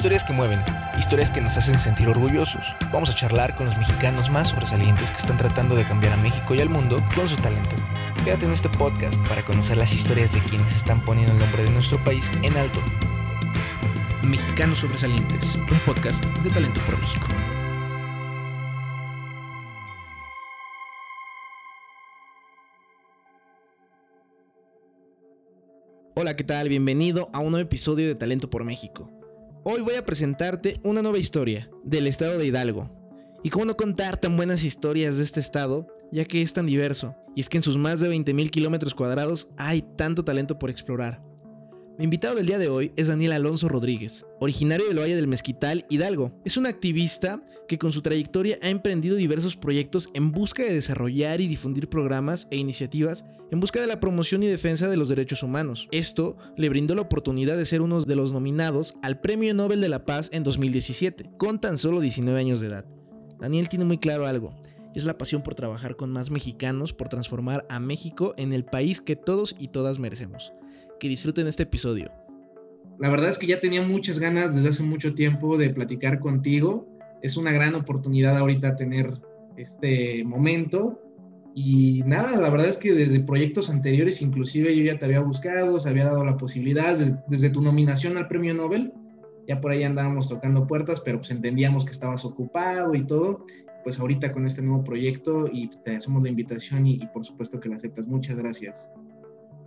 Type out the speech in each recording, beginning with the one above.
Historias que mueven, historias que nos hacen sentir orgullosos. Vamos a charlar con los mexicanos más sobresalientes que están tratando de cambiar a México y al mundo con su talento. Quédate en este podcast para conocer las historias de quienes están poniendo el nombre de nuestro país en alto. Mexicanos Sobresalientes, un podcast de Talento por México. Hola, ¿qué tal? Bienvenido a un nuevo episodio de Talento por México. Hoy voy a presentarte una nueva historia del estado de Hidalgo. Y cómo no contar tan buenas historias de este estado, ya que es tan diverso, y es que en sus más de 20.000 kilómetros cuadrados hay tanto talento por explorar. Mi invitado del día de hoy es Daniel Alonso Rodríguez, originario del Valle del Mezquital, Hidalgo. Es un activista que con su trayectoria ha emprendido diversos proyectos en busca de desarrollar y difundir programas e iniciativas en busca de la promoción y defensa de los derechos humanos. Esto le brindó la oportunidad de ser uno de los nominados al Premio Nobel de la Paz en 2017, con tan solo 19 años de edad. Daniel tiene muy claro algo, es la pasión por trabajar con más mexicanos, por transformar a México en el país que todos y todas merecemos que disfruten este episodio. La verdad es que ya tenía muchas ganas desde hace mucho tiempo de platicar contigo. Es una gran oportunidad ahorita tener este momento. Y nada, la verdad es que desde proyectos anteriores, inclusive yo ya te había buscado, se había dado la posibilidad, desde, tu nominación al premio Nobel, ya por ahí andábamos tocando puertas, pero pues entendíamos que estabas ocupado y todo. Pues ahorita con este nuevo proyecto y pues, te hacemos la invitación y, y por supuesto que la aceptas. Muchas gracias.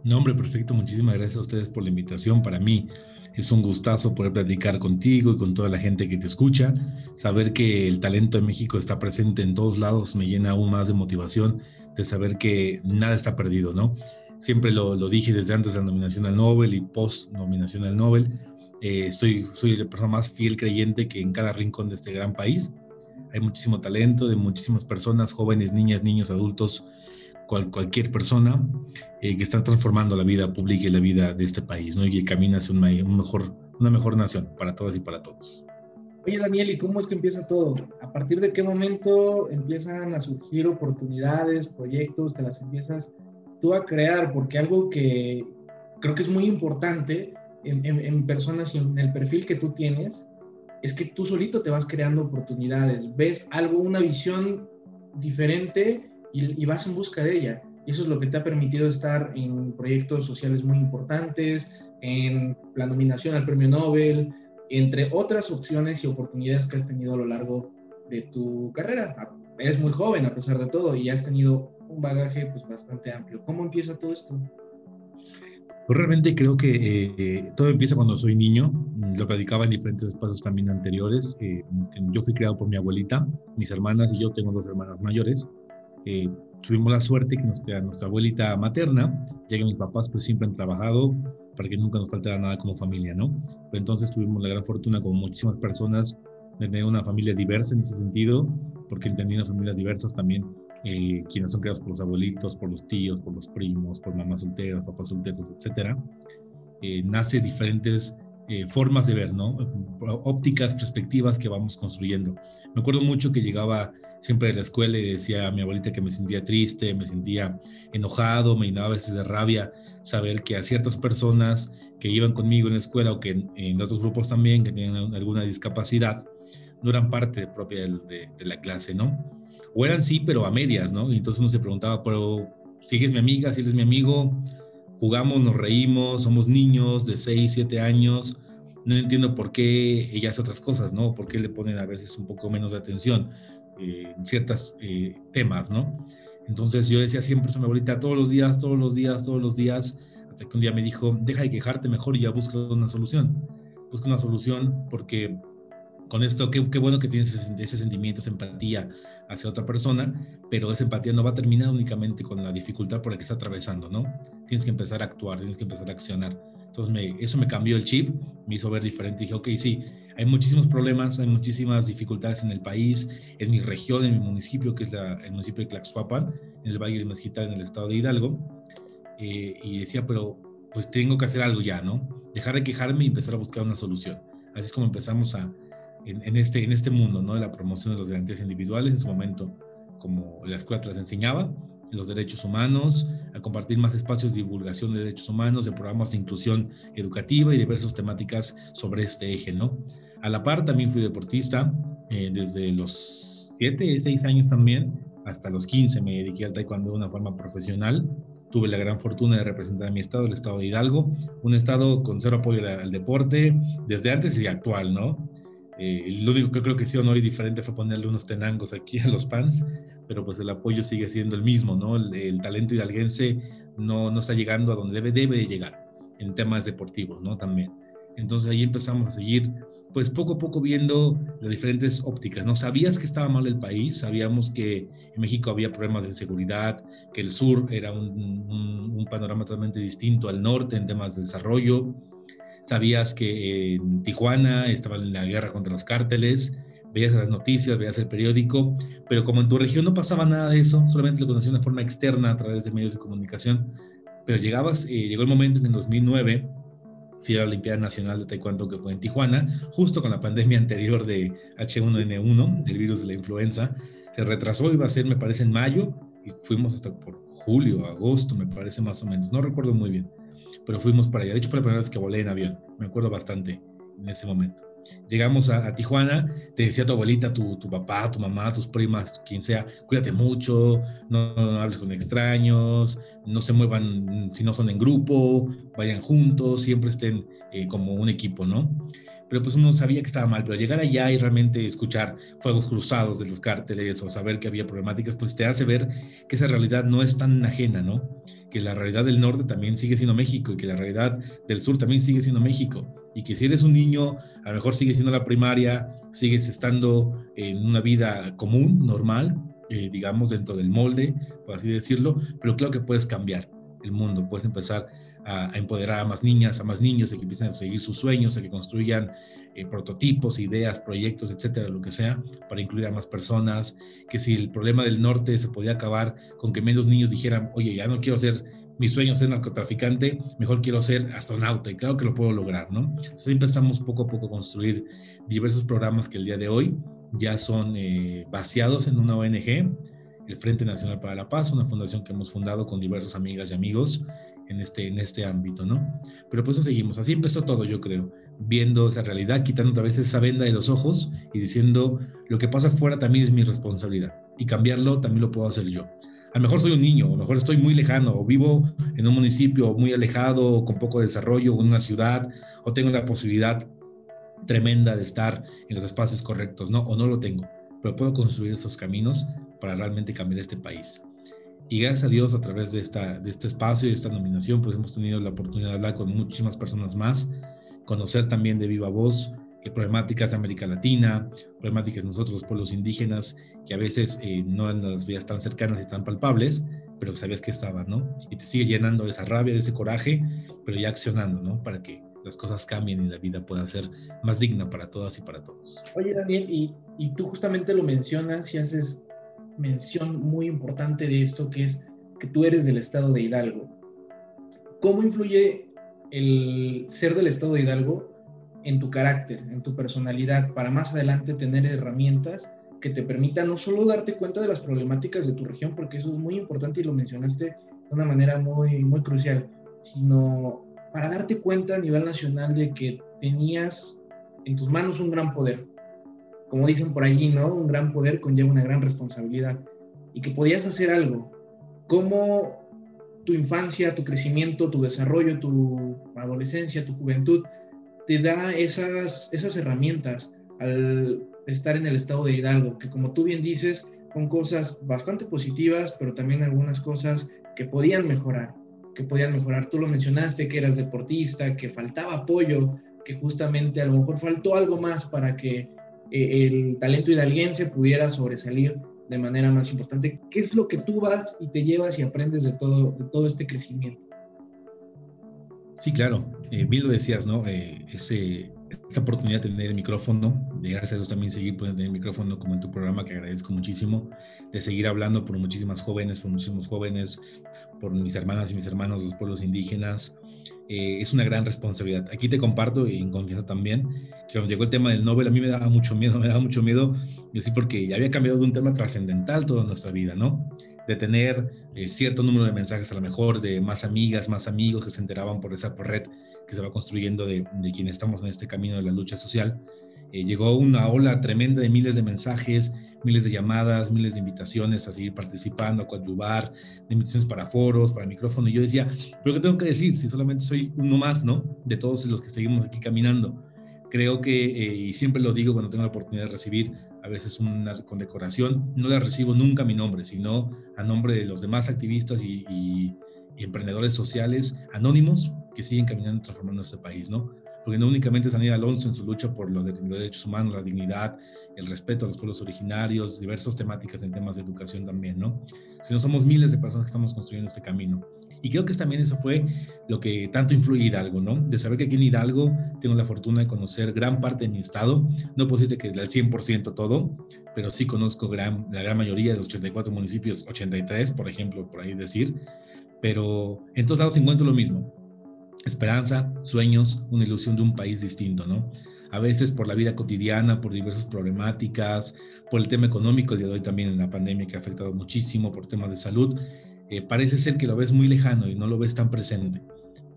No, hombre, perfecto. Muchísimas gracias a ustedes por la invitación. Para mí es un gustazo poder platicar contigo y con toda la gente que te escucha. Saber que el talento de México está presente en todos lados me llena aún más de motivación de saber que nada está perdido, ¿no? Siempre lo, dije desde antes de la nominación al Nobel y post nominación al Nobel. Eh, estoy, soy la persona más fiel creyente que en cada rincón de este gran país hay muchísimo talento de muchísimas personas, jóvenes, niñas, niños, adultos, cualquier persona eh, que está transformando la vida pública y la vida de este país, ¿no? Y que camina hacia un, mejor, una mejor nación para todas y para todos. Oye, Daniel, ¿y cómo es que empieza todo? ¿A partir de qué momento empiezan a surgir oportunidades, proyectos, te las empiezas tú a crear? Porque algo que creo que es muy importante en, en personas y en el perfil que tú tienes es que tú solito te vas creando oportunidades, ves algo, una visión diferente y, vas en busca de ella. Y eso es lo que te ha permitido estar en proyectos sociales muy importantes, en la nominación al premio Nobel, entre otras opciones y oportunidades que has tenido a lo largo de tu carrera. Eres muy joven a pesar de todo y has tenido un bagaje pues bastante amplio. ¿Cómo empieza todo esto? Pues realmente creo que eh, todo empieza cuando soy niño. Lo platicaba en diferentes espacios también anteriores. Eh, yo fui criado por mi abuelita, mis hermanas y yo tengo dos hermanas mayores. Eh, tuvimos la suerte que nos nuestra abuelita materna, ya que mis papás pues siempre han trabajado para que nunca nos faltara nada como familia, ¿no? Pero entonces tuvimos la gran fortuna, como muchísimas personas, de tener una familia diversa en ese sentido, porque entendiendo familias diversas también, eh, quienes son criados por los abuelitos, por los tíos, por los primos, por mamás solteras, papás solteros, etcétera, eh, nace diferentes eh, formas de ver, ¿no? Ópticas, perspectivas que vamos construyendo. Me acuerdo mucho que llegaba siempre de la escuela y decía a mi abuelita que me sentía triste, me sentía enojado, me llenaba a veces de rabia saber que a ciertas personas que iban conmigo en la escuela o que en, otros grupos también que tenían alguna discapacidad, no eran parte propia de, la clase, ¿no? O eran sí, pero a medias, ¿no? Y entonces uno se preguntaba, pero si eres mi amiga, si eres mi amigo, jugamos, nos reímos, somos niños de 6, 7 años, no entiendo por qué ella hace otras cosas, ¿no? ¿Por qué le ponen a veces un poco menos de atención? Eh, ciertos eh, temas, ¿no? Entonces yo decía siempre a mi abuelita, todos los días, todos los días, todos los días, hasta que un día me dijo, deja de quejarte mejor y ya busca una solución. Busca una solución porque con esto, qué, bueno que tienes ese, sentimiento, esa empatía hacia otra persona, pero esa empatía no va a terminar únicamente con la dificultad por la que está atravesando, ¿no? Tienes que empezar a actuar, tienes que empezar a accionar. Entonces eso me cambió el chip, me hizo ver diferente. Dije, ok, sí, hay muchísimos problemas, hay muchísimas dificultades en el país, en mi región, en mi municipio, que es el municipio de Tlaxuapan, en el Valle del Mezquital, en el estado de Hidalgo. Eh, y decía, pero pues tengo que hacer algo ya, ¿no? Dejar de quejarme y empezar a buscar una solución. Así es como empezamos a, en, este, en este mundo, ¿no? De la promoción de las garantías individuales, en su momento, como la escuela te las enseñaba, los derechos humanos, a compartir más espacios de divulgación de derechos humanos, de programas de inclusión educativa y diversas temáticas sobre este eje, ¿no? A la par también fui deportista eh, desde los 7, 6 años también, hasta los 15 me dediqué al taekwondo de una forma profesional. Tuve la gran fortuna de representar a mi estado, el estado de Hidalgo, un estado con cero apoyo al deporte desde antes y actual, ¿no? Eh, lo único que creo que no hay diferente fue ponerle unos tenangos aquí a los pants, pero pues el apoyo sigue siendo el mismo, ¿no? El, talento hidalguense no, no está llegando a donde debe, debe de llegar en temas deportivos, ¿no? También. Entonces ahí empezamos a seguir, pues poco a poco viendo las diferentes ópticas, ¿no? Sabías que estaba mal el país, sabíamos que en México había problemas de inseguridad, que el sur era un, un panorama totalmente distinto al norte en temas de desarrollo, sabías que en Tijuana estaban en la guerra contra los cárteles, veías las noticias, veías el periódico, pero como en tu región no pasaba nada de eso, solamente lo conocías de una forma externa a través de medios de comunicación, pero llegabas, eh, llegó el momento en, en 2009 fui a la Olimpiada Nacional de Taekwondo que fue en Tijuana, justo con la pandemia anterior de H1N1, del virus de la influenza. Se retrasó, iba a ser, me parece, en mayo, y fuimos hasta por julio, agosto, me parece más o menos, no recuerdo muy bien, pero fuimos para allá. De hecho, fue la primera vez que volé en avión, me acuerdo bastante en ese momento. Llegamos a, Tijuana, te decía tu abuelita, tu, tu, papá, tu mamá, tus primas, quien sea, cuídate mucho, no, hables con extraños, no se muevan si no son en grupo, vayan juntos, siempre estén eh, como un equipo, ¿no? pero pues uno sabía que estaba mal, pero llegar allá y realmente escuchar fuegos cruzados de los cárteles o saber que había problemáticas, pues te hace ver que esa realidad no es tan ajena, ¿no? Que la realidad del norte también sigue siendo México y que la realidad del sur también sigue siendo México. Y que si eres un niño, a lo mejor sigues siendo la primaria, sigues estando en una vida común, normal, eh, digamos, dentro del molde, por así decirlo, pero claro que puedes cambiar el mundo, puedes empezar a, empoderar a más niñas, a más niños, a que empiecen a seguir sus sueños, a que construyan eh, prototipos, ideas, proyectos, etcétera, lo que sea, para incluir a más personas, que si el problema del norte se podía acabar con que menos niños dijeran, oye, ya no quiero ser, mi sueño ser narcotraficante, mejor quiero ser astronauta, y claro que lo puedo lograr, ¿no? Entonces empezamos poco a poco a construir diversos programas que el día de hoy ya son eh, vaciados en una ONG, el Frente Nacional para la Paz, una fundación que hemos fundado con diversas amigas y amigos en este, en este ámbito, ¿no? Pero pues eso seguimos. Así empezó todo, yo creo, viendo esa realidad, quitando otra vez esa venda de los ojos y diciendo, lo que pasa afuera también es mi responsabilidad y cambiarlo también lo puedo hacer yo. A lo mejor soy un niño, a lo mejor estoy muy lejano, o vivo en un municipio muy alejado, con poco desarrollo, en una ciudad, o tengo la posibilidad tremenda de estar en los espacios correctos, ¿no? O no lo tengo, pero puedo construir esos caminos para realmente cambiar este país. Y gracias a Dios, a través de, esta, de este espacio y esta nominación, pues hemos tenido la oportunidad de hablar con muchísimas personas más, conocer también de viva voz eh, problemáticas de América Latina, problemáticas de nosotros los pueblos indígenas, que a veces eh, no las veías tan cercanas y tan palpables, pero sabías que estaban, ¿no? Y te sigue llenando de esa rabia, de ese coraje, pero ya accionando, ¿no? Para que las cosas cambien y la vida pueda ser más digna para todas y para todos. Oye, Daniel, y, y tú justamente lo mencionas y haces mención muy importante de esto, que es que tú eres del estado de Hidalgo. ¿Cómo influye el ser del estado de Hidalgo en tu carácter, en tu personalidad, para más adelante tener herramientas que te permitan no solo darte cuenta de las problemáticas de tu región, porque eso es muy importante y lo mencionaste de una manera muy, muy crucial, sino para darte cuenta a nivel nacional de que tenías en tus manos un gran poder, como dicen por allí, ¿no? Un gran poder conlleva una gran responsabilidad y que podías hacer algo. ¿Cómo tu infancia, tu crecimiento, tu desarrollo, tu adolescencia, tu juventud te da esas, esas herramientas al estar en el estado de Hidalgo, que como tú bien dices, son cosas bastante positivas, pero también algunas cosas que podían mejorar, que podían mejorar. Tú lo mencionaste, que eras deportista, que faltaba apoyo, que justamente a lo mejor faltó algo más para que eh, el talento hidalguense pudiera sobresalir de manera más importante. ¿Qué es lo que tú vas y te llevas y aprendes de todo, de todo este crecimiento? Sí, claro. Eh, bien lo decías, ¿no? Eh, ese, esta oportunidad de tener el micrófono, de gracias a Dios también seguir tener el micrófono como en tu programa, que agradezco muchísimo, de seguir hablando por muchísimas jóvenes, por muchísimos jóvenes, por mis hermanas y mis hermanos, los pueblos indígenas, eh, es una gran responsabilidad. Aquí te comparto y en confianza también que cuando llegó el tema del Nobel a mí me daba mucho miedo, me daba mucho miedo decir porque ya había cambiado de un tema trascendental toda nuestra vida, ¿no? De tener eh, cierto número de mensajes a lo mejor de más amigas, más amigos que se enteraban por esa red que se va construyendo de, de quienes estamos en este camino de la lucha social. Eh, llegó una ola tremenda de miles de mensajes, miles de llamadas, miles de invitaciones a seguir participando, a coadyuvar, de invitaciones para foros, para micrófono. Y yo decía, pero ¿qué tengo que decir si solamente soy uno más, ¿no? De todos los que seguimos aquí caminando. Creo que, eh, y siempre lo digo cuando tengo la oportunidad de recibir a veces una condecoración, no la recibo nunca a mi nombre, sino a nombre de los demás activistas y, emprendedores sociales anónimos que siguen caminando y transformando este país, ¿no? Porque no únicamente es Daniel Alonso en su lucha por los, derechos humanos, la dignidad, el respeto a los pueblos originarios, diversas temáticas en temas de educación también, ¿no? Sino somos miles de personas que estamos construyendo este camino. Y creo que también eso fue lo que tanto influye Hidalgo, ¿no? De saber que aquí en Hidalgo tengo la fortuna de conocer gran parte de mi estado. No puedo decirte que del 100% todo, pero sí conozco gran, la gran mayoría de los 84 municipios, 83, por ejemplo, por ahí decir. Pero en todos lados encuentro lo mismo. Esperanza, sueños, una ilusión de un país distinto, ¿no? a veces por la vida cotidiana, por diversas problemáticas, por el tema económico, el día de hoy también en la pandemia que ha afectado muchísimo, por temas de salud, eh, parece ser que lo ves muy lejano y no lo ves tan presente.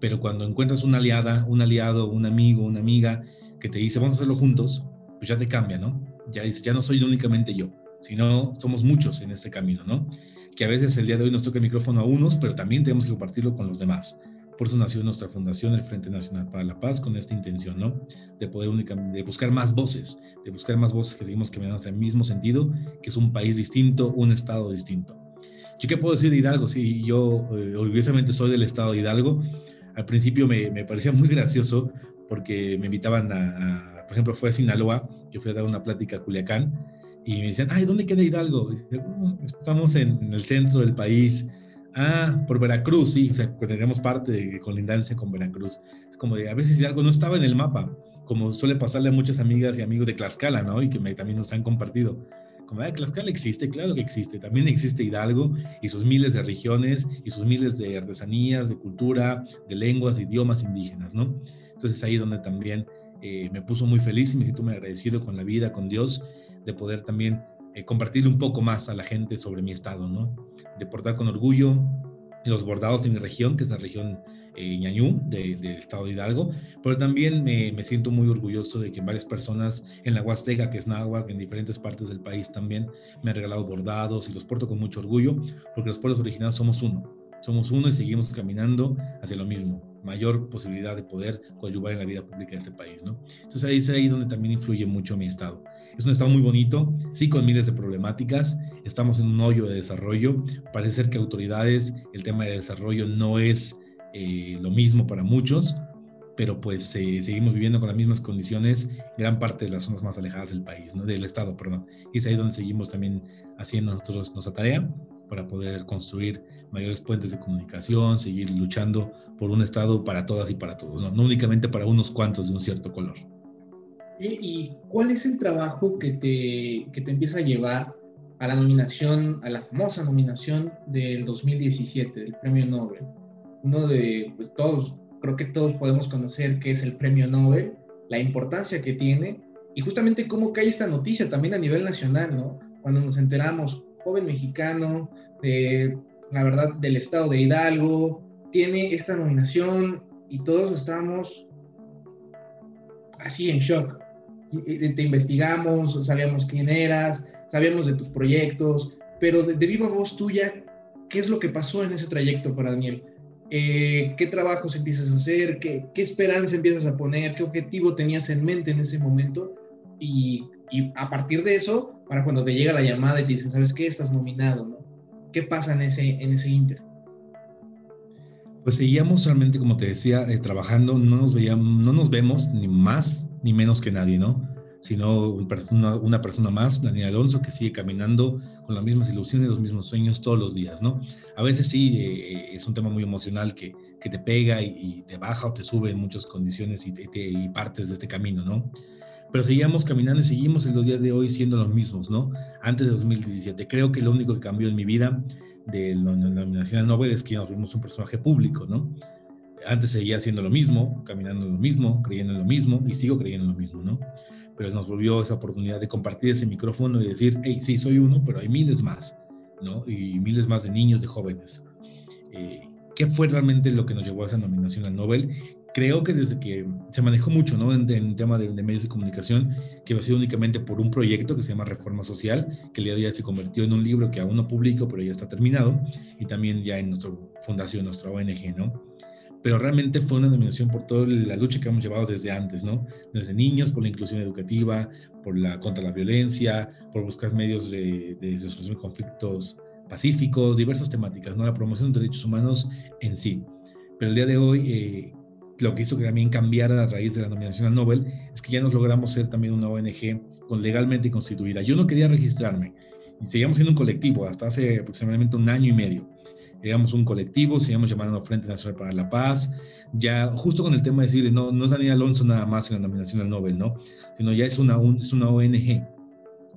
Pero cuando encuentras una aliada, un aliado, un amigo, una amiga que te dice, vamos a hacerlo juntos, pues ya te cambia, ¿no? Ya ya no soy únicamente yo, sino somos muchos en este camino, ¿no? Que a veces el día de hoy nos toca el micrófono a unos, pero también tenemos que compartirlo con los demás. Por eso nació nuestra fundación, el Frente Nacional para la Paz, con esta intención, ¿no? De poder únicamente, de buscar más voces, de buscar más voces que seguimos caminando hacia el mismo sentido, que es un país distinto, un estado distinto. ¿Yo qué puedo decir de Hidalgo? Sí, yo eh, orgullosamente soy del estado de Hidalgo. Al principio me, me parecía muy gracioso porque me invitaban a, por ejemplo, fue a Sinaloa, que fui a dar una plática a Culiacán, y me decían, ay, ¿dónde queda Hidalgo? Mm, estamos en, el centro del país. Ah, por Veracruz, sí, o sea, tenemos parte de colindancia con Veracruz. Es como de, a veces Hidalgo no estaba en el mapa, como suele pasarle a muchas amigas y amigos de Tlaxcala, ¿no? Y que me, también nos han compartido como de Tlaxcala existe, claro que existe. También existe Hidalgo y sus miles de regiones y sus miles de artesanías, de cultura, de lenguas, de idiomas indígenas, ¿no? Entonces ahí donde también eh, me puso muy feliz y me siento muy agradecido con la vida, con Dios, de poder también eh, compartirle un poco más a la gente sobre mi estado, ¿no? De portar con orgullo los bordados de mi región, que es la región eh, Ñañú, del estado de Hidalgo, pero también me, me, siento muy orgulloso de que varias personas en la Huasteca, que es Náhuatl, en diferentes partes del país también me han regalado bordados y los porto con mucho orgullo, porque los pueblos originarios somos uno, somos uno y seguimos caminando hacia lo mismo, mayor posibilidad de poder coadyuvar en la vida pública de este país, ¿no? Entonces ahí es ahí donde también influye mucho mi estado. Es un estado muy bonito, sí con miles de problemáticas, estamos en un hoyo de desarrollo, parece ser que autoridades, el tema de desarrollo no es eh, lo mismo para muchos, pero pues eh, seguimos viviendo con las mismas condiciones gran parte de las zonas más alejadas del país, ¿no? del estado, perdón. Y es ahí donde seguimos también haciendo nosotros nuestra tarea para poder construir mayores puentes de comunicación, seguir luchando por un estado para todas y para todos, no, no únicamente para unos cuantos de un cierto color. ¿Y cuál es el trabajo que te, que te empieza a llevar a la nominación, a la famosa nominación del 2017, del Premio Nobel? Uno de, pues todos, creo que todos podemos conocer qué es el Premio Nobel, la importancia que tiene y justamente cómo cae esta noticia también a nivel nacional, ¿no? Cuando nos enteramos, joven mexicano, de, la verdad, del estado de Hidalgo, tiene esta nominación y todos estamos así en shock te investigamos, sabíamos quién eras, sabíamos de tus proyectos, pero de, viva voz tuya, ¿qué es lo que pasó en ese trayecto para Daniel? Eh, ¿Qué trabajos empiezas a hacer? ¿Qué, ¿Qué, esperanza empiezas a poner? ¿Qué objetivo tenías en mente en ese momento? Y, y, a partir de eso, para cuando te llega la llamada y te dicen, ¿sabes qué? Estás nominado, ¿no? ¿Qué pasa en ese, en ese inter? Pues seguíamos realmente, como te decía, eh, trabajando, no nos veíamos, no nos vemos ni más ni menos que nadie, ¿no? Sino una, persona más, Daniel Alonso, que sigue caminando con las mismas ilusiones, los mismos sueños todos los días, ¿no? A veces sí eh, es un tema muy emocional que, que te pega y, te baja o te sube en muchas condiciones y, y partes de este camino, ¿no? Pero seguíamos caminando y seguimos en los días de hoy siendo los mismos, ¿no? Antes de 2017. Creo que lo único que cambió en mi vida de la nominación al Nobel es que nos vimos un personaje público, ¿no? Antes seguía haciendo lo mismo, caminando lo mismo, creyendo en lo mismo y sigo creyendo en lo mismo, ¿no? Pero nos volvió esa oportunidad de compartir ese micrófono y decir, hey, sí, soy uno, pero hay miles más. ¿no? Y miles más de niños, de jóvenes. Eh, ¿Qué fue realmente lo que nos llevó a esa nominación al Nobel? Creo que desde que se manejó mucho ¿no? en, en tema de, medios de comunicación, que ha sido únicamente por un proyecto que se llama Reforma Social, que el día de hoy se convirtió en un libro que aún no publico, pero ya está terminado, y también ya en nuestra fundación, nuestra ONG, ¿no? pero realmente fue una nominación por toda la lucha que hemos llevado desde antes, ¿no? Desde niños, por la inclusión educativa, por la contra la violencia, por buscar medios de, de resolución de conflictos pacíficos, diversas temáticas, ¿no? La promoción de derechos humanos en sí. Pero el día de hoy, eh, lo que hizo que también cambiara a raíz de la nominación al Nobel es que ya nos logramos ser también una ONG con legalmente constituida. Yo no quería registrarme y seguíamos siendo un colectivo hasta hace aproximadamente un año y medio digamos, un colectivo, seguimos llamando Frente Nacional para la Paz, ya justo con el tema de decirle, no, no es Daniel Alonso nada más en la nominación al Nobel, ¿no? Sino ya es una, es una ONG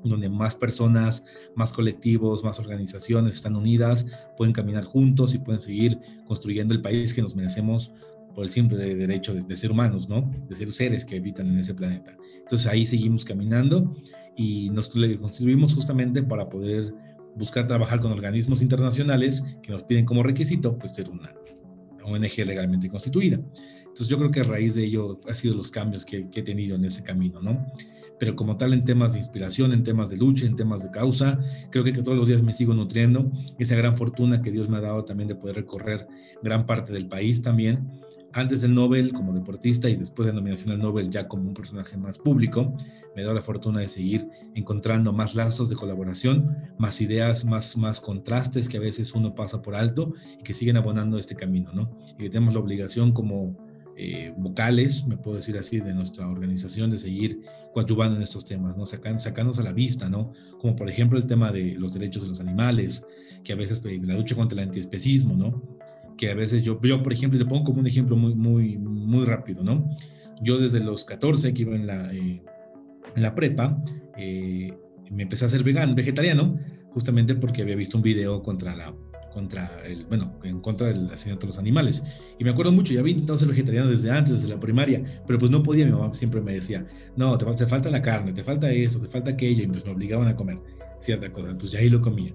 donde más personas, más colectivos, más organizaciones están unidas, pueden caminar juntos y pueden seguir construyendo el país que nos merecemos por el simple derecho de, ser humanos, ¿no? De ser seres que habitan en ese planeta. Entonces ahí seguimos caminando y nos constituimos justamente para poder buscar trabajar con organismos internacionales que nos piden como requisito pues ser una ONG legalmente constituida. Entonces yo creo que a raíz de ello ha sido los cambios que, que, he tenido en ese camino, ¿no? Pero como tal en temas de inspiración, en temas de lucha, en temas de causa, creo que, todos los días me sigo nutriendo. Esa gran fortuna que Dios me ha dado también de poder recorrer gran parte del país también antes del Nobel como deportista y después de la nominación al Nobel ya como un personaje más público, me da la fortuna de seguir encontrando más lazos de colaboración, más ideas, más, más contrastes que a veces uno pasa por alto y que siguen abonando este camino, ¿no? Y que tenemos la obligación como eh, vocales, me puedo decir así, de nuestra organización de seguir coadyuvando en estos temas, ¿no? Sacan, a la vista, ¿no? Como por ejemplo el tema de los derechos de los animales, que a veces pues, la lucha contra el antiespecismo, ¿no? que a veces yo, yo por ejemplo, te pongo como un ejemplo muy, muy, muy rápido, ¿no? Yo desde los 14 que iba en la, eh, en prepa, eh, me empecé a ser vegano, vegetariano, justamente porque había visto un video contra la contra el, bueno, en contra del asesinato de los animales. Y me acuerdo mucho, ya había intentado ser vegetariano desde antes, desde la primaria, pero pues no podía, mi mamá siempre me decía, no, te, te falta la carne, te falta eso, te falta aquello, y pues me obligaban a comer cierta cosa, pues ya ahí lo comía.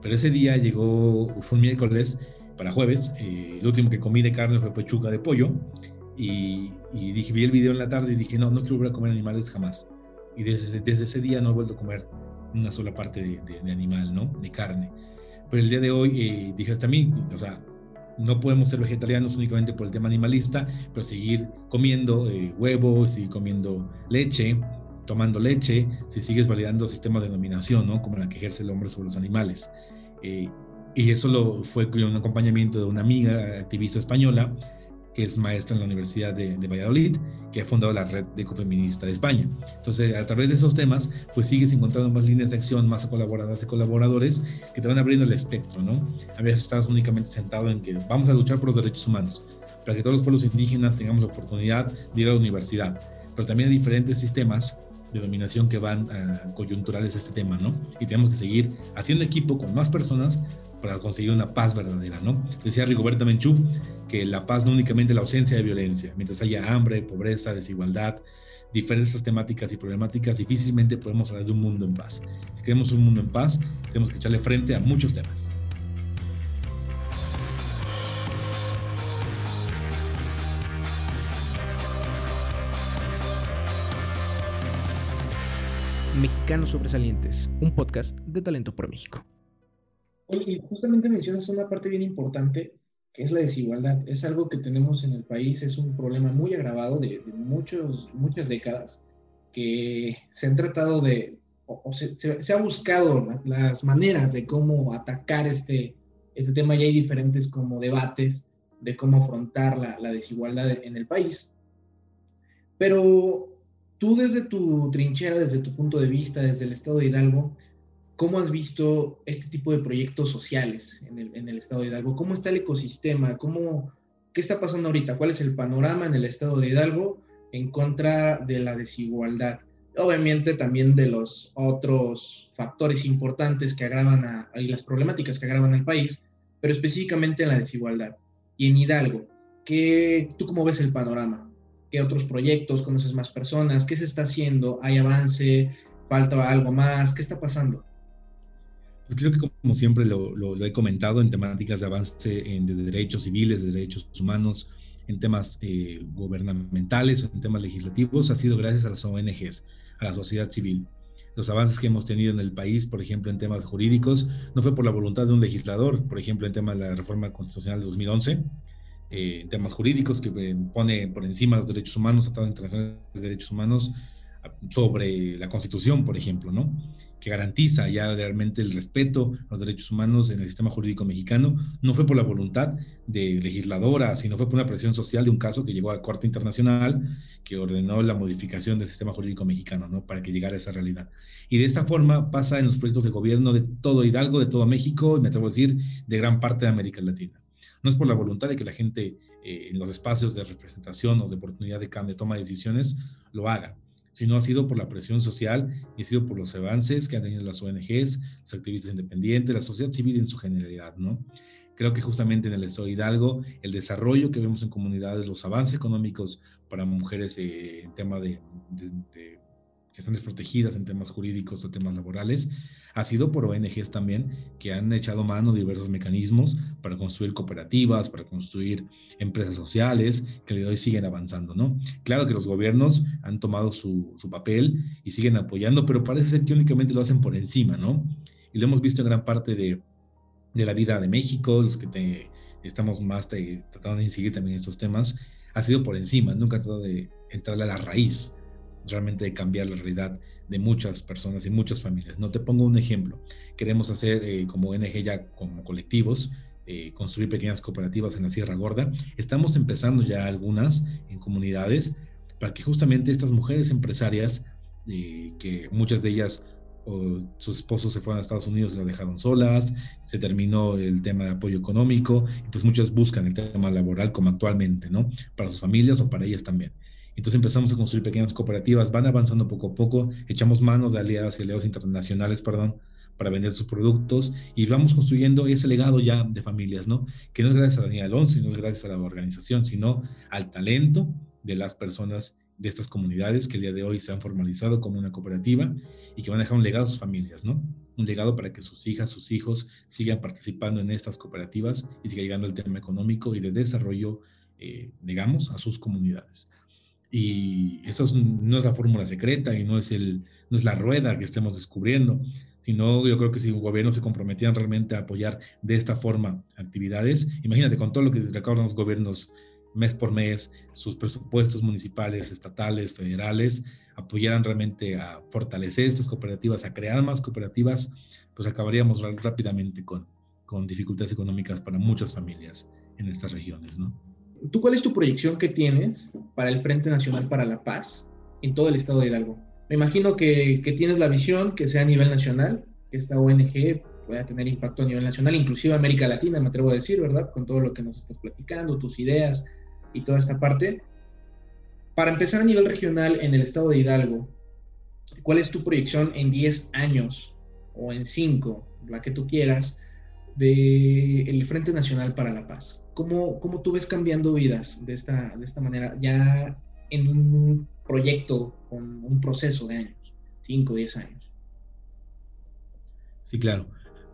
Pero ese día llegó, fue un miércoles, para jueves. Eh, lo último que comí de carne fue pechuga de pollo. Y, dije, vi el video en la tarde y dije, no, no quiero volver a comer animales jamás. Y desde, desde ese día no he vuelto a comer una sola parte de, animal, ¿no? De carne. Pero el día de hoy eh, dije también, o sea, no podemos ser vegetarianos únicamente por el tema animalista, pero seguir comiendo eh, huevos, seguir comiendo leche, tomando leche, si sigues validando el sistema de dominación, ¿no? Como la que ejerce el hombre sobre los animales. Eh, y eso lo, fue un acompañamiento de una amiga activista española, que es maestra en la Universidad de, Valladolid, que ha fundado la red ecofeminista de España. Entonces, a través de esos temas, pues sigues encontrando más líneas de acción, más colaboradoras y colaboradores que te van abriendo el espectro, ¿no? A veces estás únicamente sentado en que vamos a luchar por los derechos humanos, para que todos los pueblos indígenas tengamos la oportunidad de ir a la universidad. Pero también hay diferentes sistemas de dominación que van uh, coyunturales a este tema, ¿no? Y tenemos que seguir haciendo equipo con más personas para conseguir una paz verdadera, ¿no? Decía Rigoberta Menchú que la paz no únicamente la ausencia de violencia, mientras haya hambre, pobreza, desigualdad, diferentes temáticas y problemáticas, difícilmente podemos hablar de un mundo en paz. Si queremos un mundo en paz, tenemos que echarle frente a muchos temas. Mexicanos Sobresalientes, un podcast de Talento por México. Y justamente mencionas una parte bien importante, que es la desigualdad. Es algo que tenemos en el país, es un problema muy agravado de, muchos, muchas décadas, que se han tratado de, o, se, ha buscado las maneras de cómo atacar este, este tema y hay diferentes como debates de cómo afrontar la, la desigualdad en el país. Pero tú desde tu trinchera, desde tu punto de vista, desde el estado de Hidalgo, ¿Cómo has visto este tipo de proyectos sociales en el, estado de Hidalgo? ¿Cómo está el ecosistema? ¿Cómo, ¿Qué está pasando ahorita? ¿Cuál es el panorama en el estado de Hidalgo en contra de la desigualdad? Obviamente también de los otros factores importantes que agravan a, y las problemáticas que agravan al país, pero específicamente en la desigualdad. Y en Hidalgo, ¿qué, ¿tú cómo ves el panorama? ¿Qué otros proyectos? ¿Conoces más personas? ¿Qué se está haciendo? ¿Hay avance? ¿Falta algo más? ¿Qué está pasando? Pues creo que como siempre lo, he comentado en temáticas de avance en, de derechos civiles, de derechos humanos, en temas eh, gubernamentales o en temas legislativos, ha sido gracias a las ONGs, a la sociedad civil. Los avances que hemos tenido en el país, por ejemplo, en temas jurídicos, no fue por la voluntad de un legislador, por ejemplo, en tema de la reforma constitucional de 2011, eh, en temas jurídicos que eh, pone por encima los derechos humanos, Tratado Internacional de Derechos Humanos, sobre la Constitución, por ejemplo, ¿no? que garantiza ya realmente el respeto a los derechos humanos en el sistema jurídico mexicano, no fue por la voluntad de legisladora, sino fue por una presión social de un caso que llegó a la Corte Internacional que ordenó la modificación del sistema jurídico mexicano, ¿no? Para que llegara a esa realidad. Y de esta forma pasa en los proyectos de gobierno de todo Hidalgo, de todo México, y me atrevo a decir, de gran parte de América Latina. No es por la voluntad de que la gente eh, en los espacios de representación o de oportunidad de de toma de decisiones, lo haga sino ha sido por la presión social y ha sido por los avances que han tenido las ONGs, los activistas independientes, la sociedad civil en su generalidad, ¿no? Creo que justamente en el Estado Hidalgo, el desarrollo que vemos en comunidades, los avances económicos para mujeres eh, en tema de que están desprotegidas en temas jurídicos o temas laborales, ha sido por ONGs también que han echado mano de diversos mecanismos para construir cooperativas, para construir empresas sociales, que hoy siguen avanzando, ¿no? Claro que los gobiernos han tomado su, su papel y siguen apoyando, pero parece ser que únicamente lo hacen por encima, ¿no? Y lo hemos visto en gran parte de, de la vida de México, los que te, estamos más tratando de incidir también en estos temas, ha sido por encima, nunca ha tratado de entrarle a la raíz realmente de cambiar la realidad de muchas personas y muchas familias. No te pongo un ejemplo. Queremos hacer eh, como ONG ya como colectivos, eh, construir pequeñas cooperativas en la Sierra Gorda. Estamos empezando ya algunas en comunidades para que justamente estas mujeres empresarias, eh, que muchas de ellas sus esposos se fueron a Estados Unidos y las dejaron solas, se terminó el tema de apoyo económico, y pues muchas buscan el tema laboral como actualmente, ¿no? Para sus familias o para ellas también. Entonces empezamos a construir pequeñas cooperativas, van avanzando poco a poco, echamos manos de aliadas y aliados internacionales, perdón, para vender sus productos y vamos construyendo ese legado ya de familias, ¿no? Que no es gracias a Daniel Alonso no es gracias a la organización, sino al talento de las personas de estas comunidades que el día de hoy se han formalizado como una cooperativa y que van a dejar un legado a sus familias, ¿no? Un legado para que sus hijas, sus hijos sigan participando en estas cooperativas y siga llegando el tema económico y de desarrollo, eh, digamos, a sus comunidades. Y eso no es la fórmula secreta y no es, el, no es la rueda que estemos descubriendo, sino yo creo que si un gobierno se comprometieran realmente a apoyar de esta forma actividades, imagínate con todo lo que recaudan los gobiernos mes por mes, sus presupuestos municipales, estatales, federales, apoyaran realmente a fortalecer estas cooperativas, a crear más cooperativas, pues acabaríamos rápidamente con, con dificultades económicas para muchas familias en estas regiones, ¿no? ¿Tú cuál es tu proyección que tienes para el Frente Nacional para la Paz en todo el estado de Hidalgo? Me imagino que, tienes la visión que sea a nivel nacional, que esta ONG pueda tener impacto a nivel nacional, inclusive América Latina, me atrevo a decir, ¿verdad? Con todo lo que nos estás platicando, tus ideas y toda esta parte. Para empezar a nivel regional en el estado de Hidalgo, ¿cuál es tu proyección en 10 años o en 5, la que tú quieras, del Frente Nacional para la Paz? ¿Cómo, ¿Cómo, tú ves cambiando vidas de esta, de esta manera, ya en un proyecto con un proceso de años, 5 o 10 años? Sí, claro.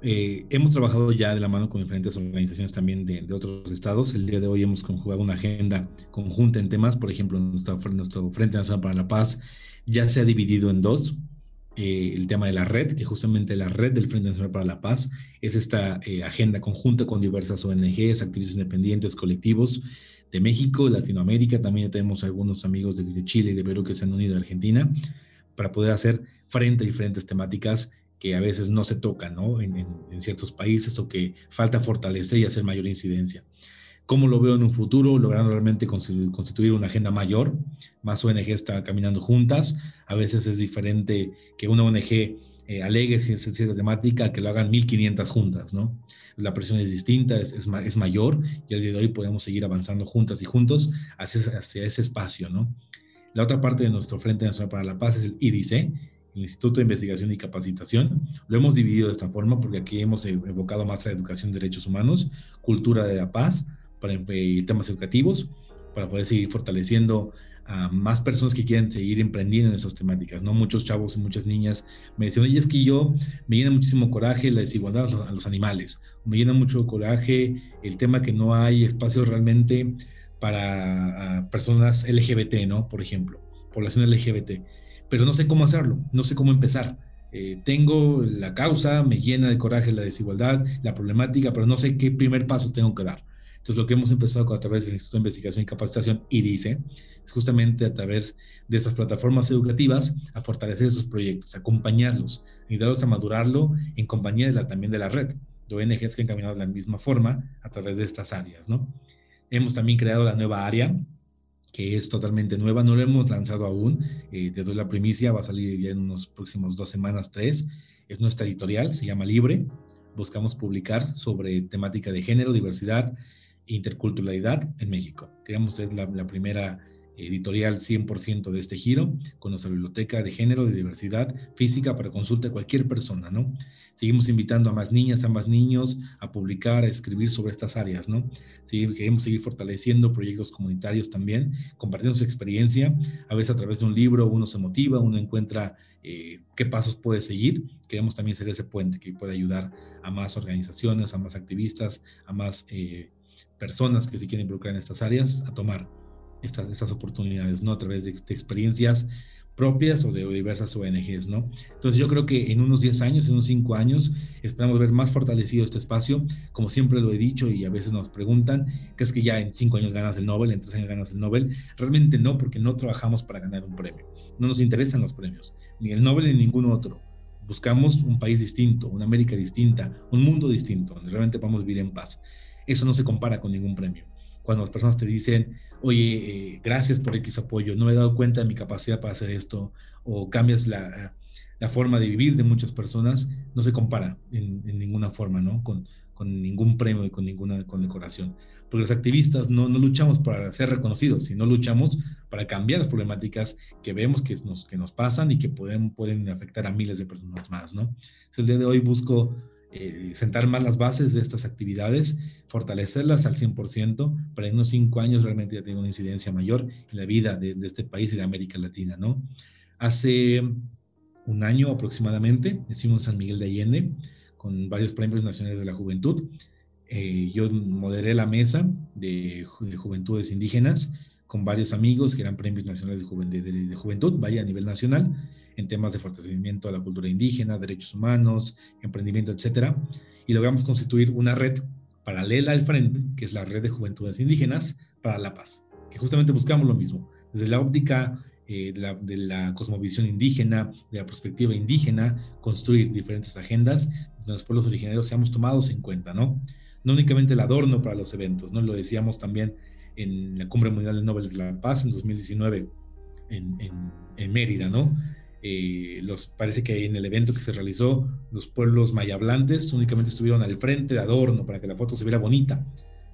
Eh, hemos trabajado ya de la mano con diferentes organizaciones también de, otros estados. El día de hoy hemos conjugado una agenda conjunta en temas, por ejemplo, nuestro Frente Nacional para la Paz ya se ha dividido en dos. Eh, el tema de la red, que justamente la red del Frente Nacional para la Paz es esta eh, agenda conjunta con diversas ONGs, activistas independientes, colectivos de México, Latinoamérica, también tenemos algunos amigos de, Chile y de Perú que se han unido a Argentina para poder hacer frente a diferentes temáticas que a veces no se tocan ¿no? En, en ciertos países o que falta fortalecer y hacer mayor incidencia cómo lo veo en un futuro, logrando realmente constituir una agenda mayor, más ONG están caminando juntas, a veces es diferente que una ONG eh, alegue cierta temática que lo hagan 1500 juntas, ¿no? La presión es distinta, es, es, mayor y al día de hoy podemos seguir avanzando juntas y juntos hacia, hacia ese espacio, ¿no? La otra parte de nuestro Frente Nacional para la Paz es el IDIC, el Instituto de Investigación y Capacitación. Lo hemos dividido de esta forma porque aquí hemos evocado más la educación de derechos humanos, cultura de la paz, para temas educativos para poder seguir fortaleciendo a más personas que quieran seguir emprendiendo en esas temáticas, ¿no? Muchos chavos y muchas niñas me decían, oye, es que yo me llena muchísimo coraje la desigualdad a los animales, me llena mucho coraje el tema que no hay espacio realmente para personas LGBT, ¿no? Por ejemplo, población LGBT, pero no sé cómo hacerlo, no sé cómo empezar. Eh, tengo la causa, me llena de coraje la desigualdad, la problemática, pero no sé qué primer paso tengo que dar. Entonces, lo que hemos empezado a través del Instituto de Investigación y Capacitación, IDICE, es justamente a través de estas plataformas educativas a fortalecer esos proyectos, acompañarlos, ayudarlos a madurarlo en compañía de la, también de la red, de ONGs que han caminado de la misma forma a través de estas áreas, ¿no? Hemos también creado la nueva área, que es totalmente nueva, no lo hemos lanzado aún, eh, te doy la primicia, va a salir ya en unos próximos dos semanas, tres, es nuestra editorial, se llama Libre, buscamos publicar sobre temática de género, diversidad, interculturalidad en México. Queríamos ser la, primera editorial 100% de este giro, con nuestra biblioteca de género, de diversidad física para consulta a cualquier persona, ¿no? Seguimos invitando a más niñas, a más niños a publicar, a escribir sobre estas áreas, ¿no? Queremos seguir fortaleciendo proyectos comunitarios también, compartiendo su experiencia, a veces a través de un libro uno se motiva, uno encuentra eh, qué pasos puede seguir. Queremos también ser ese puente que pueda ayudar a más organizaciones, a más activistas, a más... Eh, personas que se quieren involucrar en estas áreas a tomar estas, estas oportunidades, ¿no? A través de, experiencias propias o de diversas ONGs, ¿no? Entonces yo creo que en unos 10 años, en unos 5 años, esperamos ver más fortalecido este espacio, como siempre lo he dicho y a veces nos preguntan, ¿qué es que ya en 5 años ganas el Nobel, en 3 años ganas el Nobel? Realmente no, porque no trabajamos para ganar un premio, no nos interesan los premios, ni el Nobel ni ningún otro. Buscamos un país distinto, una América distinta, un mundo distinto, donde realmente podamos vivir en paz. Eso no se compara con ningún premio. Cuando las personas te dicen, oye, eh, gracias por X apoyo, no me he dado cuenta de mi capacidad para hacer esto, o cambias la, forma de vivir de muchas personas, no se compara en, ninguna forma, ¿no? Con, ningún premio y con ninguna condecoración. Porque los activistas no, luchamos para ser reconocidos, sino luchamos para cambiar las problemáticas que vemos que nos, que nos pasan y que pueden, pueden afectar a miles de personas más, ¿no? Entonces, el día de hoy busco eh, sentar más las bases de estas actividades, fortalecerlas al 100%, para en unos cinco años realmente ya tenga una incidencia mayor en la vida de, este país y de América Latina, ¿no? Hace un año aproximadamente, en San Miguel de Allende con varios premios nacionales de la juventud. Eh, yo moderé la mesa de, juventudes indígenas con varios amigos que eran premios nacionales de, de juventud, vaya a nivel nacional en temas de fortalecimiento de la cultura indígena, derechos humanos, emprendimiento, etcétera, y logramos constituir una red paralela al frente, que es la red de juventudes indígenas para la paz, que justamente buscamos lo mismo, desde la óptica eh, de, la, de, la, cosmovisión indígena, de la perspectiva indígena, construir diferentes agendas donde los pueblos originarios seamos tomados en cuenta, ¿no? No únicamente el adorno para los eventos, ¿no? Lo decíamos también en la Cumbre Mundial de Nobel de la Paz en 2019 en, en, en Mérida, ¿no? Eh, los, parece que en el evento que se realizó, los pueblos mayablantes únicamente estuvieron al frente de adorno para que la foto se viera bonita,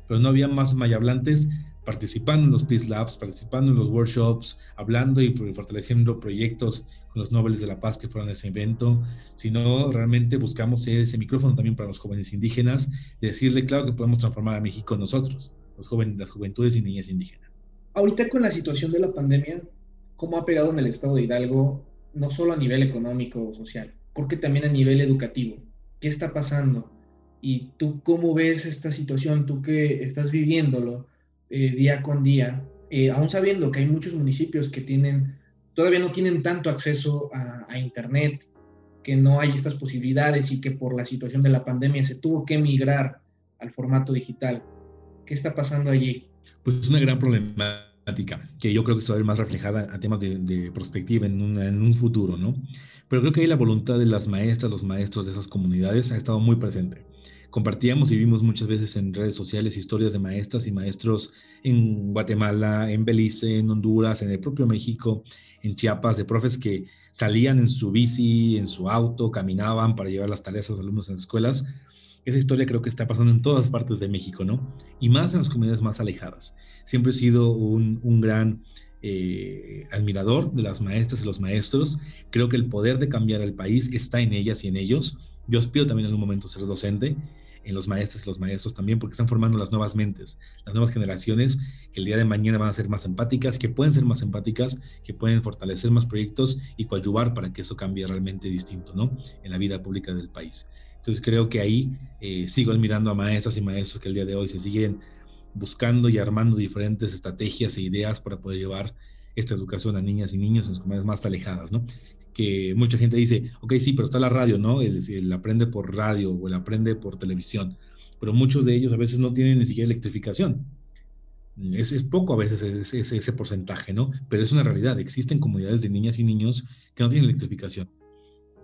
pero no había más mayablantes participando en los Peace Labs, participando en los workshops, hablando y fortaleciendo proyectos con los Nobel de la Paz que fueron a ese evento, sino realmente buscamos ese micrófono también para los jóvenes indígenas, decirle, claro, que podemos transformar a México nosotros, los jóvenes, las juventudes y niñas indígenas. Ahorita con la situación de la pandemia, ¿cómo ha pegado en el estado de Hidalgo no solo a nivel económico o social, porque también a nivel educativo. ¿Qué está pasando? Y tú cómo ves esta situación, tú que estás viviéndolo eh, día con día, eh, aún sabiendo que hay muchos municipios que tienen, todavía no tienen tanto acceso a, Internet, que no hay estas posibilidades y que por la situación de la pandemia se tuvo que emigrar al formato digital. ¿Qué está pasando allí? Pues es una gran problema que yo creo que se va a ver más reflejada a temas de, de perspectiva en, en, un futuro, ¿no? Pero creo que ahí la voluntad de las maestras, los maestros de esas comunidades ha estado muy presente. Compartíamos y vimos muchas veces en redes sociales historias de maestras y maestros en Guatemala, en Belice, en Honduras, en el propio México, en Chiapas, de profes que salían en su bici, en su auto, caminaban para llevar las tareas a los alumnos en las escuelas esa historia creo que está pasando en todas partes de México, ¿no? Y más en las comunidades más alejadas. Siempre he sido un, gran eh, admirador de las maestras y los maestros. Creo que el poder de cambiar al país está en ellas y en ellos. Yo aspiro también en algún momento ser docente. en los maestros y los maestros también, porque están formando las nuevas mentes, las nuevas generaciones que el día de mañana van a ser más empáticas, que pueden ser más empáticas, que pueden fortalecer más proyectos y coadyuvar para que eso cambie realmente distinto, ¿no? En la vida pública del país. Entonces creo que ahí eh, sigo admirando a maestras y maestros que el día de hoy se siguen buscando y armando diferentes estrategias e ideas para poder llevar esta educación a niñas y niños en las comunidades más alejadas, ¿no? Que mucha gente dice, ok, sí, pero está la radio, ¿no? Él, aprende por radio o él aprende por televisión, pero muchos de ellos a veces no tienen ni siquiera electrificación. Es, poco a veces ese porcentaje, ¿no? Pero es una realidad. Existen comunidades de niñas y niños que no tienen electrificación.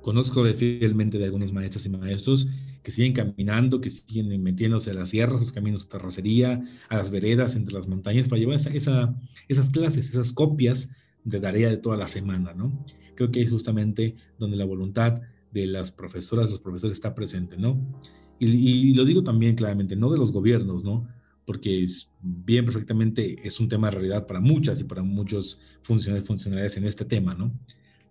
Conozco fielmente de algunos maestras y maestros que siguen caminando, que siguen metiéndose a las sierras, los caminos de terracería, a las veredas, entre las montañas, para llevar esa, esas clases, esas copias de tarea de toda la semana, ¿no? Creo que es justamente donde la voluntad de las profesoras, los profesores está presente, ¿no? Y, y lo digo también claramente, no de los gobiernos, ¿no? Porque es bien perfectamente es un tema de realidad para muchas y para muchos funcionarios funcionarias en este tema, ¿no?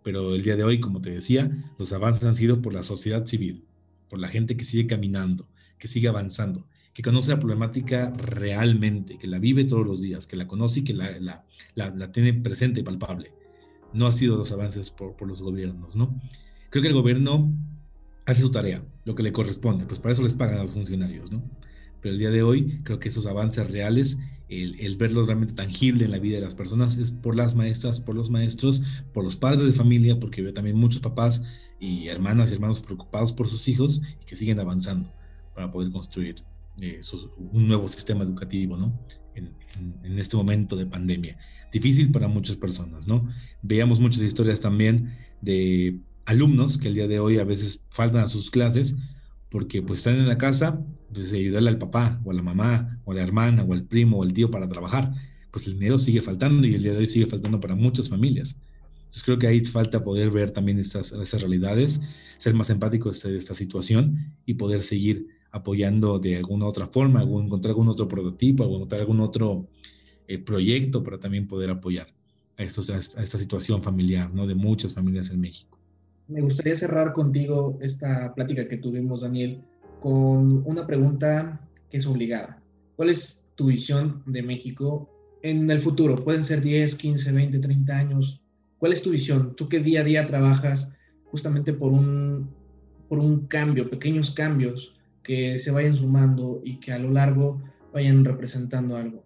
Pero el día de hoy, como te decía, los avances han sido por la sociedad civil, por la gente que sigue caminando, que sigue avanzando, que conoce la problemática realmente, que la vive todos los días, que la conoce y que la, la, la, tiene presente y palpable. No ha sido los avances por, por los gobiernos, ¿no? Creo que el gobierno hace su tarea, lo que le corresponde, pues para eso les pagan a los funcionarios, ¿no? Pero el día de hoy creo que esos avances reales el, verlo realmente tangible en la vida de las personas es por las maestras, por los maestros, por los padres de familia, porque veo también muchos papás y hermanas y hermanos preocupados por sus hijos y que siguen avanzando para poder construir eh, un nuevo sistema educativo, ¿no? En, en, este momento de pandemia. Difícil para muchas personas, ¿no? Veíamos muchas historias también de alumnos que el día de hoy a veces faltan a sus clases porque pues están en la casa, pues ayudarle al papá o a la mamá o a la hermana o al primo o al tío para trabajar, pues el dinero sigue faltando y el día de hoy sigue faltando para muchas familias. Entonces creo que ahí falta poder ver también estas, esas realidades, ser más empáticos de esta situación y poder seguir apoyando de alguna otra forma, algún, encontrar algún otro prototipo, encontrar algún otro eh, proyecto para también poder apoyar a, estos, a esta situación familiar, ¿no? De muchas familias en México me gustaría cerrar contigo esta plática que tuvimos, Daniel, con una pregunta que es obligada. ¿Cuál es tu visión de México en el futuro? Pueden ser 10, 15, 20, 30 años. ¿Cuál es tu visión? Tú que día a día trabajas justamente por un, por un cambio, pequeños cambios que se vayan sumando y que a lo largo vayan representando algo.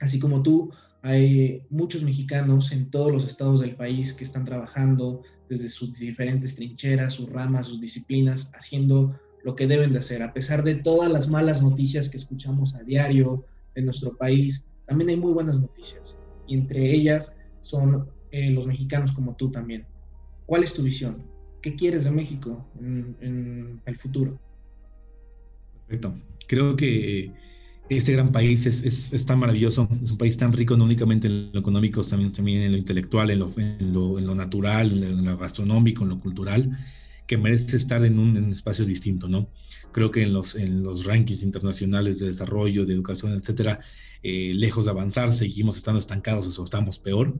Así como tú, hay muchos mexicanos en todos los estados del país que están trabajando desde sus diferentes trincheras, sus ramas, sus disciplinas, haciendo lo que deben de hacer. A pesar de todas las malas noticias que escuchamos a diario en nuestro país, también hay muy buenas noticias. Y entre ellas son eh, los mexicanos como tú también. ¿Cuál es tu visión? ¿Qué quieres de México en, en el futuro? Perfecto. Creo que este gran país es, es, tan maravilloso, es un país tan rico no únicamente en lo económico, también, también en lo intelectual, en lo, en lo, en lo natural, en lo gastronómico, en lo cultural, que merece estar en un, espacio distinto, ¿no? Creo que en los, en los rankings internacionales de desarrollo, de educación, etcétera, eh, lejos de avanzar, seguimos estando estancados o estamos peor,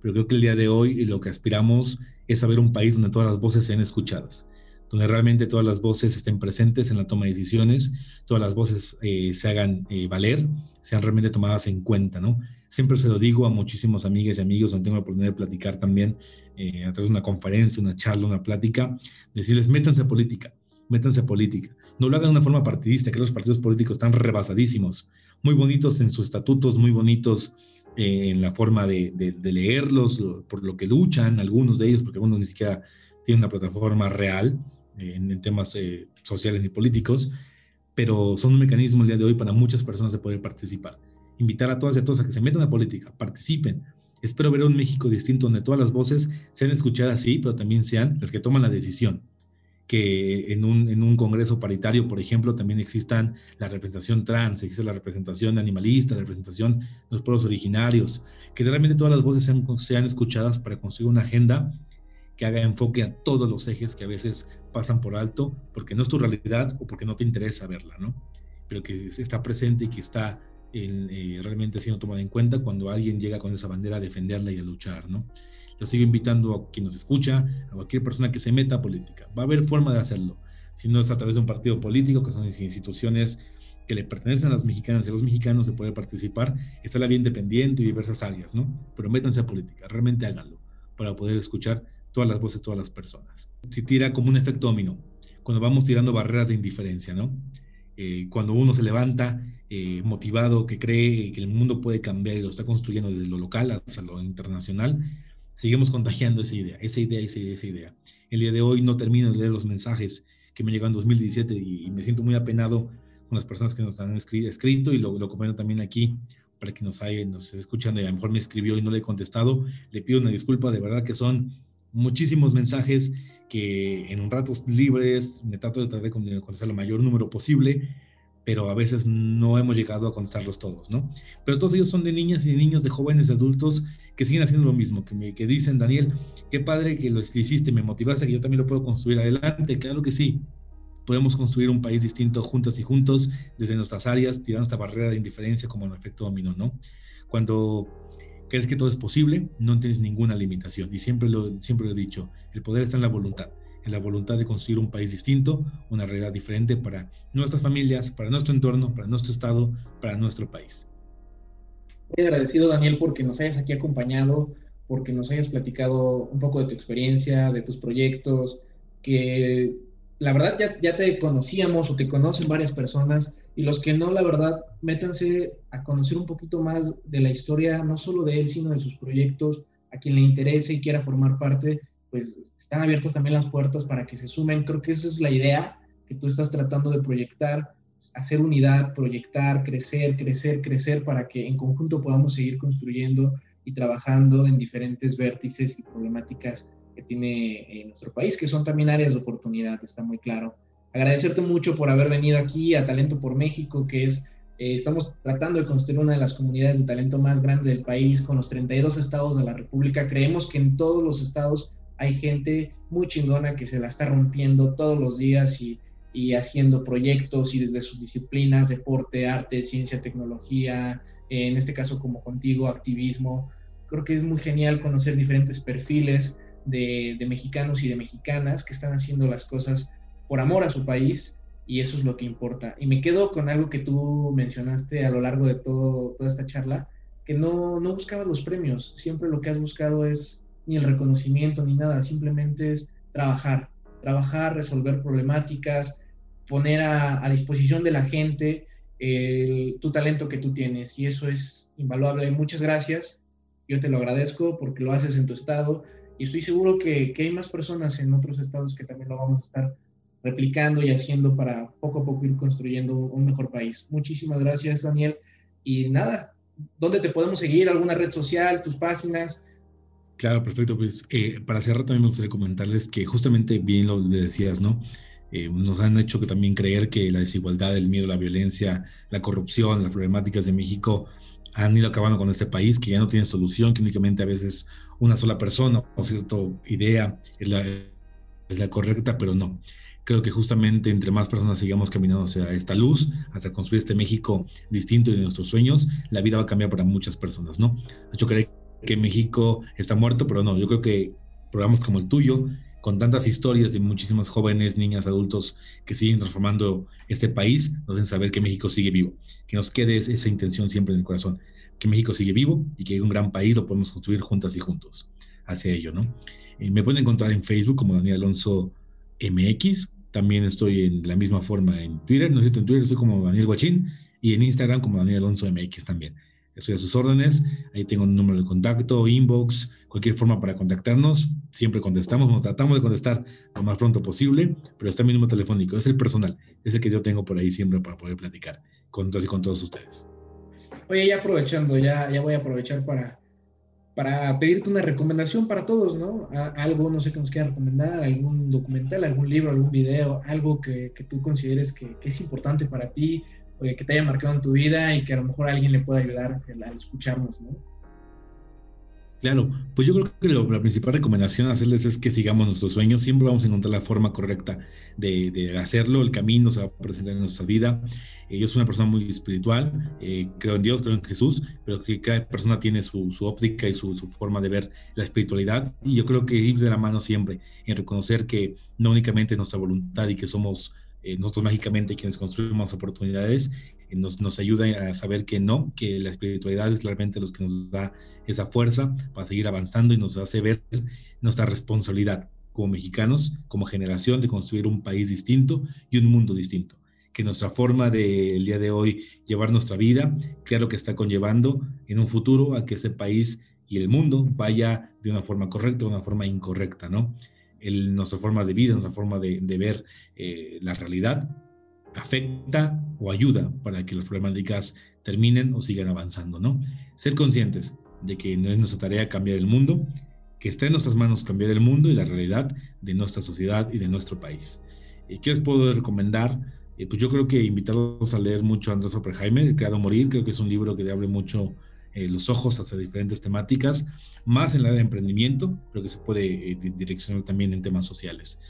pero creo que el día de hoy lo que aspiramos es a ver un país donde todas las voces sean escuchadas donde realmente todas las voces estén presentes en la toma de decisiones, todas las voces eh, se hagan eh, valer, sean realmente tomadas en cuenta, ¿no? Siempre se lo digo a muchísimos amigas y amigos, donde tengo la oportunidad de platicar también eh, a través de una conferencia, una charla, una plática, decirles, métanse a política, métanse a política. No lo hagan de una forma partidista, que los partidos políticos están rebasadísimos, muy bonitos en sus estatutos, muy bonitos en la forma de, leerlos, por lo que luchan, algunos de ellos, porque algunos ni siquiera tienen una plataforma real, en, temas eh, sociales y políticos, pero son un mecanismo el día de hoy para muchas personas de poder participar. Invitar a todas y a todos a que se metan a política, participen. Espero ver un México distinto donde todas las voces sean escuchadas, sí, pero también sean las que toman la decisión. Que en un, en un congreso paritario, por ejemplo, también existan la representación trans, existe la representación animalista, la representación de los pueblos originarios, que realmente todas las voces sean, sean escuchadas para conseguir una agenda que haga enfoque a todos los ejes que a veces pasan por alto porque no es tu realidad o porque no te interesa verla, ¿no? Pero que está presente y que está eh, realmente siendo tomada en cuenta cuando alguien llega con esa bandera a defenderla y a luchar, ¿no? Yo sigo invitando a quien nos escucha, a cualquier persona que se meta a política. Va a haber forma de hacerlo. Si no es a través de un partido político, que son instituciones que le pertenecen a los mexicanos y a los mexicanos se puede participar. Está la vía independiente y diversas áreas, ¿no? Pero métanse a política, realmente háganlo para poder escuchar todas las voces todas las personas. Si tira como un efecto domino, cuando vamos tirando barreras de indiferencia, ¿no? Eh, cuando uno se levanta eh, motivado, que cree que el mundo puede cambiar y lo está construyendo desde lo local hasta lo internacional, seguimos contagiando esa idea, esa idea, esa idea, esa idea. El día de hoy no termino de leer los mensajes que me llegaron en 2017 y, me siento muy apenado con las personas que nos han escrito y lo, lo comento también aquí para que nos, hay, nos escuchan, y a lo mejor me escribió y no le he contestado, le pido una disculpa, de verdad que son muchísimos mensajes que en ratos libres me trato de tratar de contestar el mayor número posible, pero a veces no hemos llegado a contestarlos todos, ¿no? Pero todos ellos son de niñas y de niños, de jóvenes, de adultos que siguen haciendo lo mismo, que, me, que dicen, Daniel, qué padre que lo hiciste, me motivaste, que yo también lo puedo construir adelante, claro que sí. Podemos construir un país distinto juntas y juntos desde nuestras áreas, tirando esta barrera de indiferencia como el efecto dominó, ¿no? Cuando crees que todo es posible, no tienes ninguna limitación. Y siempre lo, siempre lo he dicho, el poder está en la voluntad, en la voluntad de construir un país distinto, una realidad diferente para nuestras familias, para nuestro entorno, para nuestro estado, para nuestro país. Muy agradecido, Daniel, porque nos hayas aquí acompañado, porque nos hayas platicado un poco de tu experiencia, de tus proyectos, que la verdad ya, ya te conocíamos o te conocen varias personas y los que no, la verdad, métanse a conocer un poquito más de la historia, no solo de él, sino de sus proyectos. A quien le interese y quiera formar parte, pues están abiertas también las puertas para que se sumen. Creo que esa es la idea que tú estás tratando de proyectar, hacer unidad, proyectar, crecer, crecer, crecer, para que en conjunto podamos seguir construyendo y trabajando en diferentes vértices y problemáticas que tiene eh, nuestro país, que son también áreas de oportunidad, está muy claro agradecerte mucho por haber venido aquí a Talento por México, que es, eh, estamos tratando de construir una de las comunidades de talento más grande del país, con los 32 estados de la República. Creemos que en todos los estados hay gente muy chingona que se la está rompiendo todos los días y, y haciendo proyectos y desde sus disciplinas, deporte, arte, ciencia, tecnología, en este caso como contigo, activismo. Creo que es muy genial conocer diferentes perfiles de, de mexicanos y de mexicanas que están haciendo las cosas por amor a su país y eso es lo que importa. Y me quedo con algo que tú mencionaste a lo largo de todo, toda esta charla, que no, no buscabas los premios, siempre lo que has buscado es ni el reconocimiento ni nada, simplemente es trabajar, trabajar, resolver problemáticas, poner a, a disposición de la gente el, tu talento que tú tienes y eso es invaluable. Muchas gracias, yo te lo agradezco porque lo haces en tu estado y estoy seguro que, que hay más personas en otros estados que también lo vamos a estar replicando y haciendo para poco a poco ir construyendo un mejor país. Muchísimas gracias, Daniel. Y nada, ¿dónde te podemos seguir? ¿Alguna red social, tus páginas? Claro, perfecto. Pues eh, para cerrar también me gustaría comentarles que justamente bien lo decías, ¿no? Eh, nos han hecho que también creer que la desigualdad, el miedo, la violencia, la corrupción, las problemáticas de México han ido acabando con este país, que ya no tiene solución, que únicamente a veces una sola persona o cierta idea es la, es la correcta, pero no creo que justamente entre más personas sigamos caminando hacia esta luz, hasta construir este México distinto de nuestros sueños, la vida va a cambiar para muchas personas, ¿no? Yo creo que México está muerto, pero no, yo creo que programas como el tuyo, con tantas historias de muchísimas jóvenes, niñas, adultos que siguen transformando este país, nos hacen saber que México sigue vivo, que nos quede esa intención siempre en el corazón, que México sigue vivo y que un gran país lo podemos construir juntas y juntos hacia ello, ¿no? Eh, me pueden encontrar en Facebook como Daniel Alonso MX, también estoy en la misma forma en Twitter, no en Twitter soy como Daniel Guachín y en Instagram como Daniel Alonso MX también. Estoy a sus órdenes, ahí tengo un número de contacto, inbox, cualquier forma para contactarnos. Siempre contestamos, nos tratamos de contestar lo más pronto posible, pero está mi número telefónico, es el personal, es el que yo tengo por ahí siempre para poder platicar con todos y con todos ustedes. Oye, ya aprovechando, ya, ya voy a aprovechar para para pedirte una recomendación para todos, ¿no? algo, no sé qué nos quieras recomendar, algún documental, algún libro, algún video, algo que, que tú consideres que, es importante para ti, o que te haya marcado en tu vida y que a lo mejor alguien le pueda ayudar al escucharnos, ¿no? Claro, pues yo creo que la principal recomendación a hacerles es que sigamos nuestros sueños, siempre vamos a encontrar la forma correcta de, hacerlo, el camino se va a presentar en nuestra vida. Eh, yo soy una persona muy espiritual, eh, creo en Dios, creo en Jesús, pero que cada persona tiene su, óptica y su, forma de ver la espiritualidad y yo creo que ir de la mano siempre en reconocer que no únicamente nuestra voluntad y que somos eh, nosotros mágicamente quienes construimos oportunidades, nos, nos ayuda a saber que no, que la espiritualidad es realmente lo que nos da esa fuerza para seguir avanzando y nos hace ver nuestra responsabilidad como mexicanos, como generación, de construir un país distinto y un mundo distinto. Que nuestra forma de el día de hoy llevar nuestra vida, claro que está conllevando en un futuro a que ese país y el mundo vaya de una forma correcta o de una forma incorrecta, ¿no? El, nuestra forma de vida, nuestra forma de, ver eh, la realidad, afecta o ayuda para que las problemáticas terminen o sigan avanzando, ¿no? Ser conscientes de que no es nuestra tarea cambiar el mundo, que está en nuestras manos cambiar el mundo y la realidad de nuestra sociedad y de nuestro país. Eh, ¿Qué les puedo recomendar? Eh, pues yo creo que invitarlos a leer mucho a Andrés Oppenheimer, El Creado Morir, creo que es un libro que le abre mucho eh, los ojos hacia diferentes temáticas, más en el área de emprendimiento, creo que se puede direccionar también en temas sociales.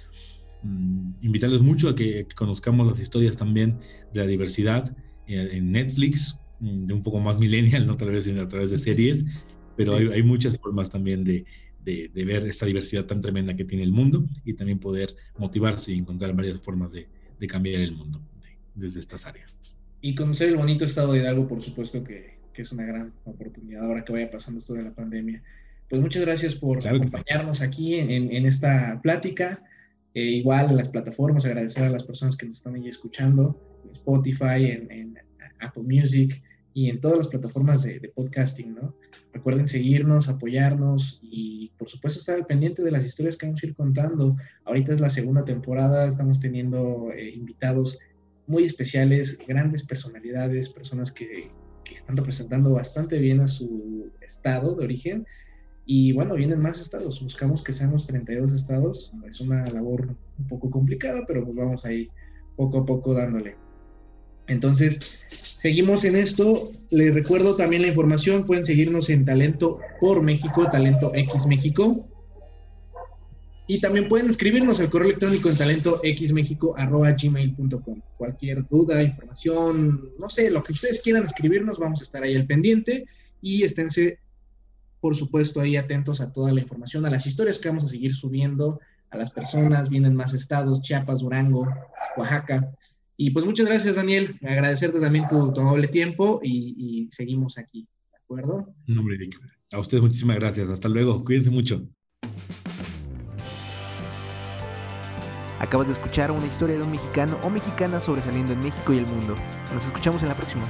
Mm, invitarles mucho a que, conozcamos las historias también de la diversidad eh, en Netflix, mm, de un poco más millennial, no tal vez a través de series, pero hay, muchas formas también de, de, ver esta diversidad tan tremenda que tiene el mundo y también poder motivarse y encontrar varias formas de, de cambiar el mundo desde estas áreas. Y conocer el bonito estado de Hidalgo, por supuesto que, que, es una gran oportunidad ahora que vaya pasando esto de la pandemia. Pues muchas gracias por acompañarnos aquí en, en, esta plática. Eh, igual en las plataformas, agradecer a las personas que nos están ahí escuchando, en Spotify, en, Apple Music y en todas las plataformas de, podcasting, ¿no? Recuerden seguirnos, apoyarnos y por supuesto estar al pendiente de las historias que vamos a ir contando. Ahorita es la segunda temporada, estamos teniendo eh, invitados muy especiales, grandes personalidades, personas que, que están representando bastante bien a su estado de origen y bueno, vienen más estados, buscamos que sean los 32 estados, es una labor un poco complicada, pero pues vamos ahí poco a poco dándole. Entonces, seguimos en esto. Les recuerdo también la información, pueden seguirnos en Talento por México, Talento X México. Y también pueden escribirnos al correo electrónico en talentoxmexico.gmail.com. Cualquier duda, información, no sé, lo que ustedes quieran escribirnos, vamos a estar ahí al pendiente y esténse por supuesto, ahí atentos a toda la información, a las historias que vamos a seguir subiendo, a las personas, vienen más estados, Chiapas, Durango, Oaxaca. Y pues muchas gracias, Daniel. Agradecerte también tu, amable tiempo y, seguimos aquí. ¿De acuerdo? No, hombre, A ustedes muchísimas gracias. Hasta luego. Cuídense mucho. Acabas de escuchar una historia de un mexicano o mexicana sobresaliendo en México y el mundo. Nos escuchamos en la próxima.